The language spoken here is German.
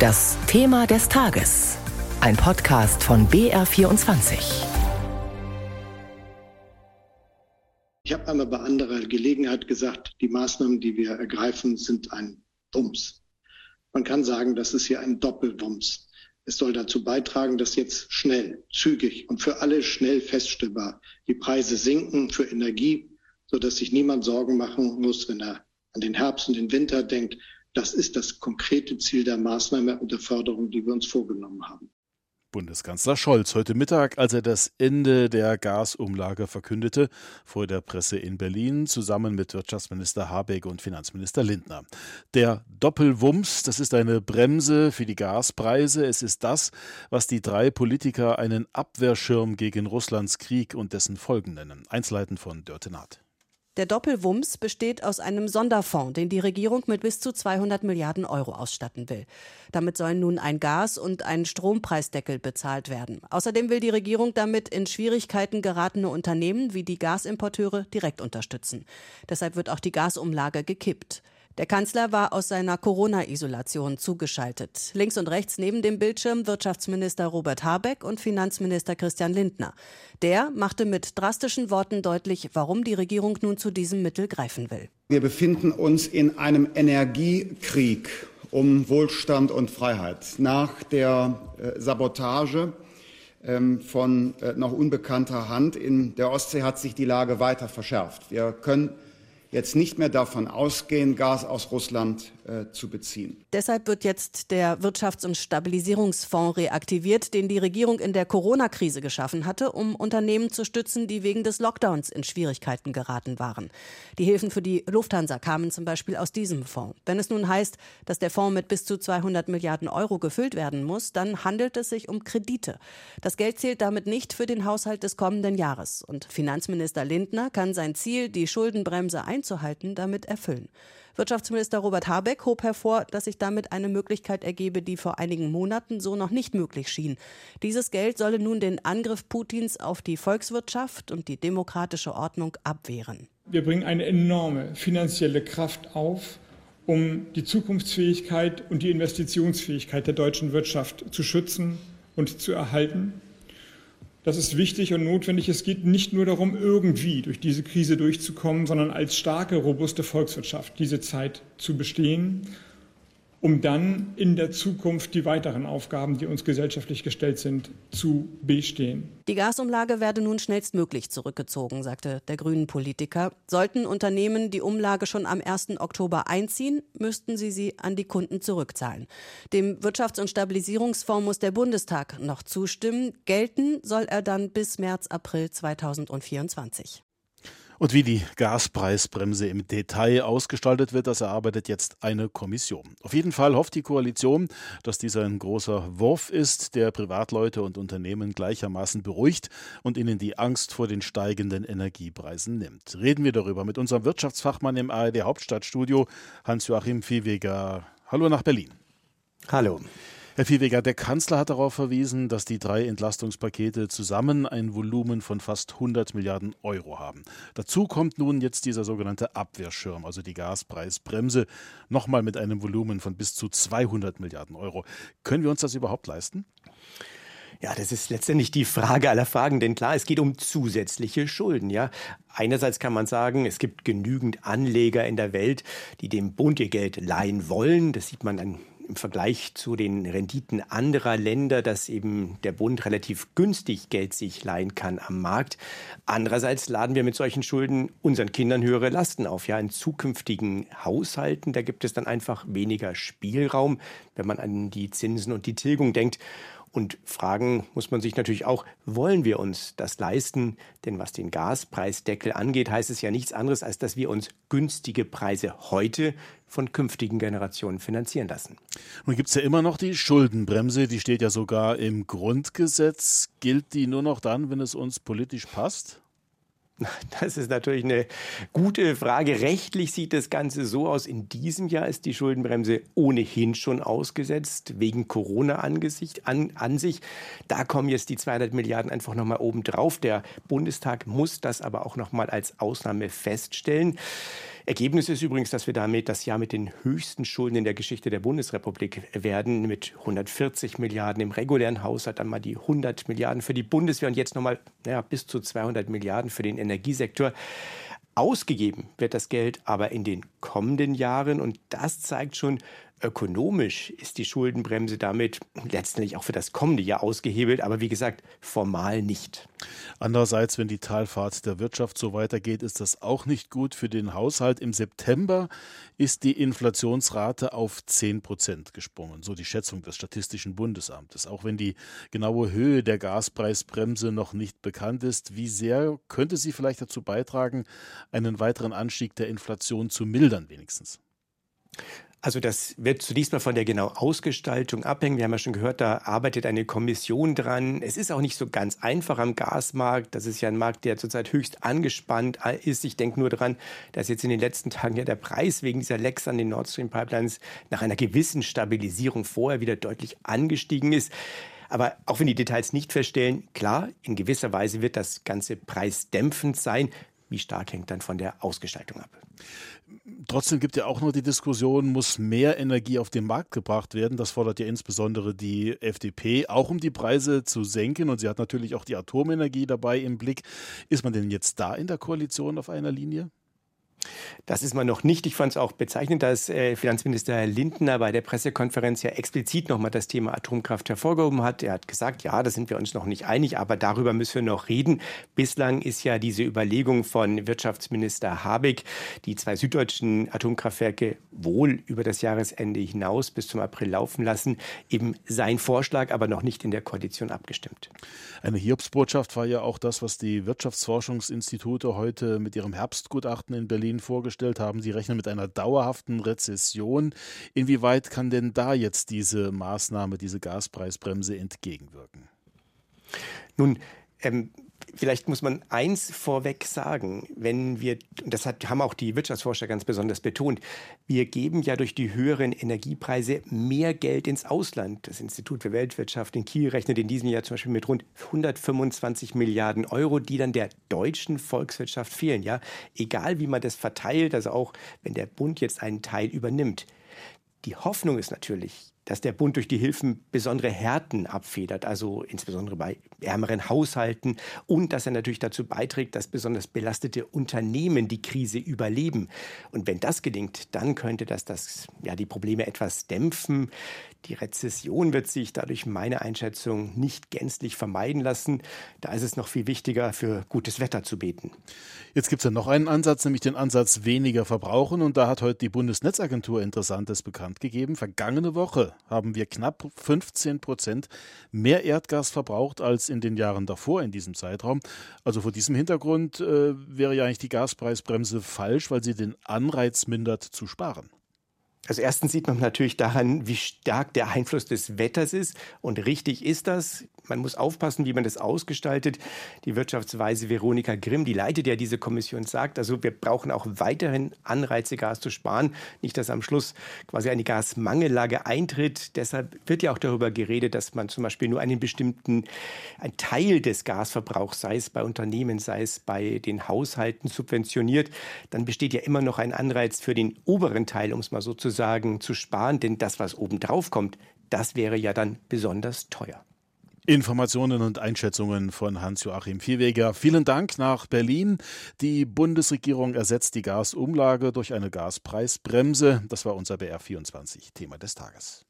Das Thema des Tages. Ein Podcast von BR24. Ich habe einmal bei anderer Gelegenheit gesagt, die Maßnahmen, die wir ergreifen, sind ein Wumms. Man kann sagen, das ist hier ein Doppelwumms. Es soll dazu beitragen, dass jetzt schnell, zügig und für alle schnell feststellbar die Preise sinken für Energie, sodass sich niemand Sorgen machen muss, wenn er an den Herbst und den Winter denkt. Das ist das konkrete Ziel der Maßnahme und der Förderung, die wir uns vorgenommen haben. Bundeskanzler Scholz heute Mittag, als er das Ende der Gasumlage verkündete, vor der Presse in Berlin, zusammen mit Wirtschaftsminister Habeck und Finanzminister Lindner. Der Doppelwumms, das ist eine Bremse für die Gaspreise. Es ist das, was die drei Politiker einen Abwehrschirm gegen Russlands Krieg und dessen Folgen nennen. Einzelheiten von Dörte Naht. Der Doppelwumms besteht aus einem Sonderfonds, den die Regierung mit bis zu 200 Milliarden Euro ausstatten will. Damit sollen nun ein Gas- und ein Strompreisdeckel bezahlt werden. Außerdem will die Regierung damit in Schwierigkeiten geratene Unternehmen wie die Gasimporteure direkt unterstützen. Deshalb wird auch die Gasumlage gekippt. Der Kanzler war aus seiner Corona-Isolation zugeschaltet. Links und rechts neben dem Bildschirm Wirtschaftsminister Robert Habeck und Finanzminister Christian Lindner. Der machte mit drastischen Worten deutlich, warum die Regierung nun zu diesem Mittel greifen will. Wir befinden uns in einem Energiekrieg um Wohlstand und Freiheit. Nach der äh, Sabotage ähm, von äh, noch unbekannter Hand in der Ostsee hat sich die Lage weiter verschärft. Wir können jetzt nicht mehr davon ausgehen, Gas aus Russland äh, zu beziehen. Deshalb wird jetzt der Wirtschafts- und Stabilisierungsfonds reaktiviert, den die Regierung in der Corona-Krise geschaffen hatte, um Unternehmen zu stützen, die wegen des Lockdowns in Schwierigkeiten geraten waren. Die Hilfen für die Lufthansa kamen zum Beispiel aus diesem Fonds. Wenn es nun heißt, dass der Fonds mit bis zu 200 Milliarden Euro gefüllt werden muss, dann handelt es sich um Kredite. Das Geld zählt damit nicht für den Haushalt des kommenden Jahres. Und Finanzminister Lindner kann sein Ziel, die Schuldenbremse einzuhalten, damit erfüllen. Wirtschaftsminister Robert Habeck hob hervor, dass sich damit eine Möglichkeit ergebe, die vor einigen Monaten so noch nicht möglich schien. Dieses Geld solle nun den Angriff Putins auf die Volkswirtschaft und die demokratische Ordnung abwehren. Wir bringen eine enorme finanzielle Kraft auf, um die Zukunftsfähigkeit und die Investitionsfähigkeit der deutschen Wirtschaft zu schützen und zu erhalten. Das ist wichtig und notwendig. Es geht nicht nur darum, irgendwie durch diese Krise durchzukommen, sondern als starke, robuste Volkswirtschaft diese Zeit zu bestehen um dann in der Zukunft die weiteren Aufgaben, die uns gesellschaftlich gestellt sind, zu bestehen. Die Gasumlage werde nun schnellstmöglich zurückgezogen, sagte der grünen Politiker. Sollten Unternehmen die Umlage schon am 1. Oktober einziehen, müssten sie sie an die Kunden zurückzahlen. Dem Wirtschafts- und Stabilisierungsfonds muss der Bundestag noch zustimmen. Gelten soll er dann bis März, April 2024. Und wie die Gaspreisbremse im Detail ausgestaltet wird, das erarbeitet jetzt eine Kommission. Auf jeden Fall hofft die Koalition, dass dieser ein großer Wurf ist, der Privatleute und Unternehmen gleichermaßen beruhigt und ihnen die Angst vor den steigenden Energiepreisen nimmt. Reden wir darüber mit unserem Wirtschaftsfachmann im ARD Hauptstadtstudio, Hans-Joachim Viehweger. Hallo nach Berlin. Hallo. Herr Viehweger, der Kanzler hat darauf verwiesen, dass die drei Entlastungspakete zusammen ein Volumen von fast 100 Milliarden Euro haben. Dazu kommt nun jetzt dieser sogenannte Abwehrschirm, also die Gaspreisbremse, nochmal mit einem Volumen von bis zu 200 Milliarden Euro. Können wir uns das überhaupt leisten? Ja, das ist letztendlich die Frage aller Fragen, denn klar, es geht um zusätzliche Schulden, ja. Einerseits kann man sagen, es gibt genügend Anleger in der Welt, die dem Bund ihr Geld leihen wollen. Das sieht man an im Vergleich zu den Renditen anderer Länder, dass eben der Bund relativ günstig Geld sich leihen kann am Markt. Andererseits laden wir mit solchen Schulden unseren Kindern höhere Lasten auf. Ja, in zukünftigen Haushalten, da gibt es dann einfach weniger Spielraum, wenn man an die Zinsen und die Tilgung denkt. Und fragen muss man sich natürlich auch, wollen wir uns das leisten? Denn was den Gaspreisdeckel angeht, heißt es ja nichts anderes, als dass wir uns günstige Preise heute von künftigen Generationen finanzieren lassen. Nun gibt es ja immer noch die Schuldenbremse, die steht ja sogar im Grundgesetz. Gilt die nur noch dann, wenn es uns politisch passt? Das ist natürlich eine gute Frage. Rechtlich sieht das Ganze so aus. In diesem Jahr ist die Schuldenbremse ohnehin schon ausgesetzt, wegen Corona angesicht, an, an sich. Da kommen jetzt die 200 Milliarden einfach nochmal oben drauf. Der Bundestag muss das aber auch nochmal als Ausnahme feststellen. Ergebnis ist übrigens, dass wir damit das Jahr mit den höchsten Schulden in der Geschichte der Bundesrepublik werden, mit 140 Milliarden im regulären Haushalt, dann mal die 100 Milliarden für die Bundeswehr und jetzt nochmal naja, bis zu 200 Milliarden für den Energiesektor. Ausgegeben wird das Geld aber in den kommenden Jahren und das zeigt schon, Ökonomisch ist die Schuldenbremse damit letztendlich auch für das kommende Jahr ausgehebelt, aber wie gesagt, formal nicht. Andererseits, wenn die Talfahrt der Wirtschaft so weitergeht, ist das auch nicht gut für den Haushalt. Im September ist die Inflationsrate auf 10 Prozent gesprungen, so die Schätzung des Statistischen Bundesamtes. Auch wenn die genaue Höhe der Gaspreisbremse noch nicht bekannt ist, wie sehr könnte sie vielleicht dazu beitragen, einen weiteren Anstieg der Inflation zu mildern wenigstens? Also das wird zunächst mal von der genauen Ausgestaltung abhängen. Wir haben ja schon gehört, da arbeitet eine Kommission dran. Es ist auch nicht so ganz einfach am Gasmarkt. Das ist ja ein Markt, der zurzeit höchst angespannt ist. Ich denke nur daran, dass jetzt in den letzten Tagen ja der Preis wegen dieser Lecks an den Nord Stream Pipelines nach einer gewissen Stabilisierung vorher wieder deutlich angestiegen ist. Aber auch wenn die Details nicht feststellen, klar, in gewisser Weise wird das Ganze preisdämpfend sein. Wie stark hängt dann von der Ausgestaltung ab? Trotzdem gibt ja auch noch die Diskussion, muss mehr Energie auf den Markt gebracht werden? Das fordert ja insbesondere die FDP, auch um die Preise zu senken. Und sie hat natürlich auch die Atomenergie dabei im Blick. Ist man denn jetzt da in der Koalition auf einer Linie? Das ist man noch nicht. Ich fand es auch bezeichnend, dass äh, Finanzminister Lindner bei der Pressekonferenz ja explizit nochmal das Thema Atomkraft hervorgehoben hat. Er hat gesagt, ja, da sind wir uns noch nicht einig, aber darüber müssen wir noch reden. Bislang ist ja diese Überlegung von Wirtschaftsminister Habeck, die zwei süddeutschen Atomkraftwerke wohl über das Jahresende hinaus bis zum April laufen lassen, eben sein Vorschlag, aber noch nicht in der Koalition abgestimmt. Eine Hiobsbotschaft war ja auch das, was die Wirtschaftsforschungsinstitute heute mit ihrem Herbstgutachten in Berlin Ihnen vorgestellt haben. Sie rechnen mit einer dauerhaften Rezession. Inwieweit kann denn da jetzt diese Maßnahme, diese Gaspreisbremse entgegenwirken? Nun, ähm, Vielleicht muss man eins vorweg sagen, wenn wir, und das hat, haben auch die Wirtschaftsforscher ganz besonders betont, wir geben ja durch die höheren Energiepreise mehr Geld ins Ausland. Das Institut für Weltwirtschaft in Kiel rechnet in diesem Jahr zum Beispiel mit rund 125 Milliarden Euro, die dann der deutschen Volkswirtschaft fehlen. Ja, egal wie man das verteilt, also auch wenn der Bund jetzt einen Teil übernimmt. Die Hoffnung ist natürlich, dass der Bund durch die Hilfen besondere Härten abfedert, also insbesondere bei ärmeren Haushalten und dass er natürlich dazu beiträgt, dass besonders belastete Unternehmen die Krise überleben. Und wenn das gelingt, dann könnte das, das ja, die Probleme etwas dämpfen. Die Rezession wird sich dadurch meiner Einschätzung nicht gänzlich vermeiden lassen. Da ist es noch viel wichtiger, für gutes Wetter zu beten. Jetzt gibt es ja noch einen Ansatz, nämlich den Ansatz weniger verbrauchen. Und da hat heute die Bundesnetzagentur Interessantes bekannt gegeben. Vergangene Woche haben wir knapp 15 Prozent mehr Erdgas verbraucht als in den Jahren davor in diesem Zeitraum. Also vor diesem Hintergrund äh, wäre ja eigentlich die Gaspreisbremse falsch, weil sie den Anreiz mindert zu sparen. Also erstens sieht man natürlich daran, wie stark der Einfluss des Wetters ist. Und richtig ist das. Man muss aufpassen, wie man das ausgestaltet. Die Wirtschaftsweise Veronika Grimm, die leitet ja diese Kommission, sagt, also wir brauchen auch weiterhin Anreize, Gas zu sparen. Nicht, dass am Schluss quasi eine Gasmangellage eintritt. Deshalb wird ja auch darüber geredet, dass man zum Beispiel nur einen bestimmten, ein Teil des Gasverbrauchs, sei es bei Unternehmen, sei es bei den Haushalten subventioniert. Dann besteht ja immer noch ein Anreiz für den oberen Teil, um es mal so zu sagen, zu sparen. Denn das, was obendrauf kommt, das wäre ja dann besonders teuer. Informationen und Einschätzungen von Hans-Joachim Viehweger. Vielen Dank nach Berlin. Die Bundesregierung ersetzt die Gasumlage durch eine Gaspreisbremse. Das war unser BR24 Thema des Tages.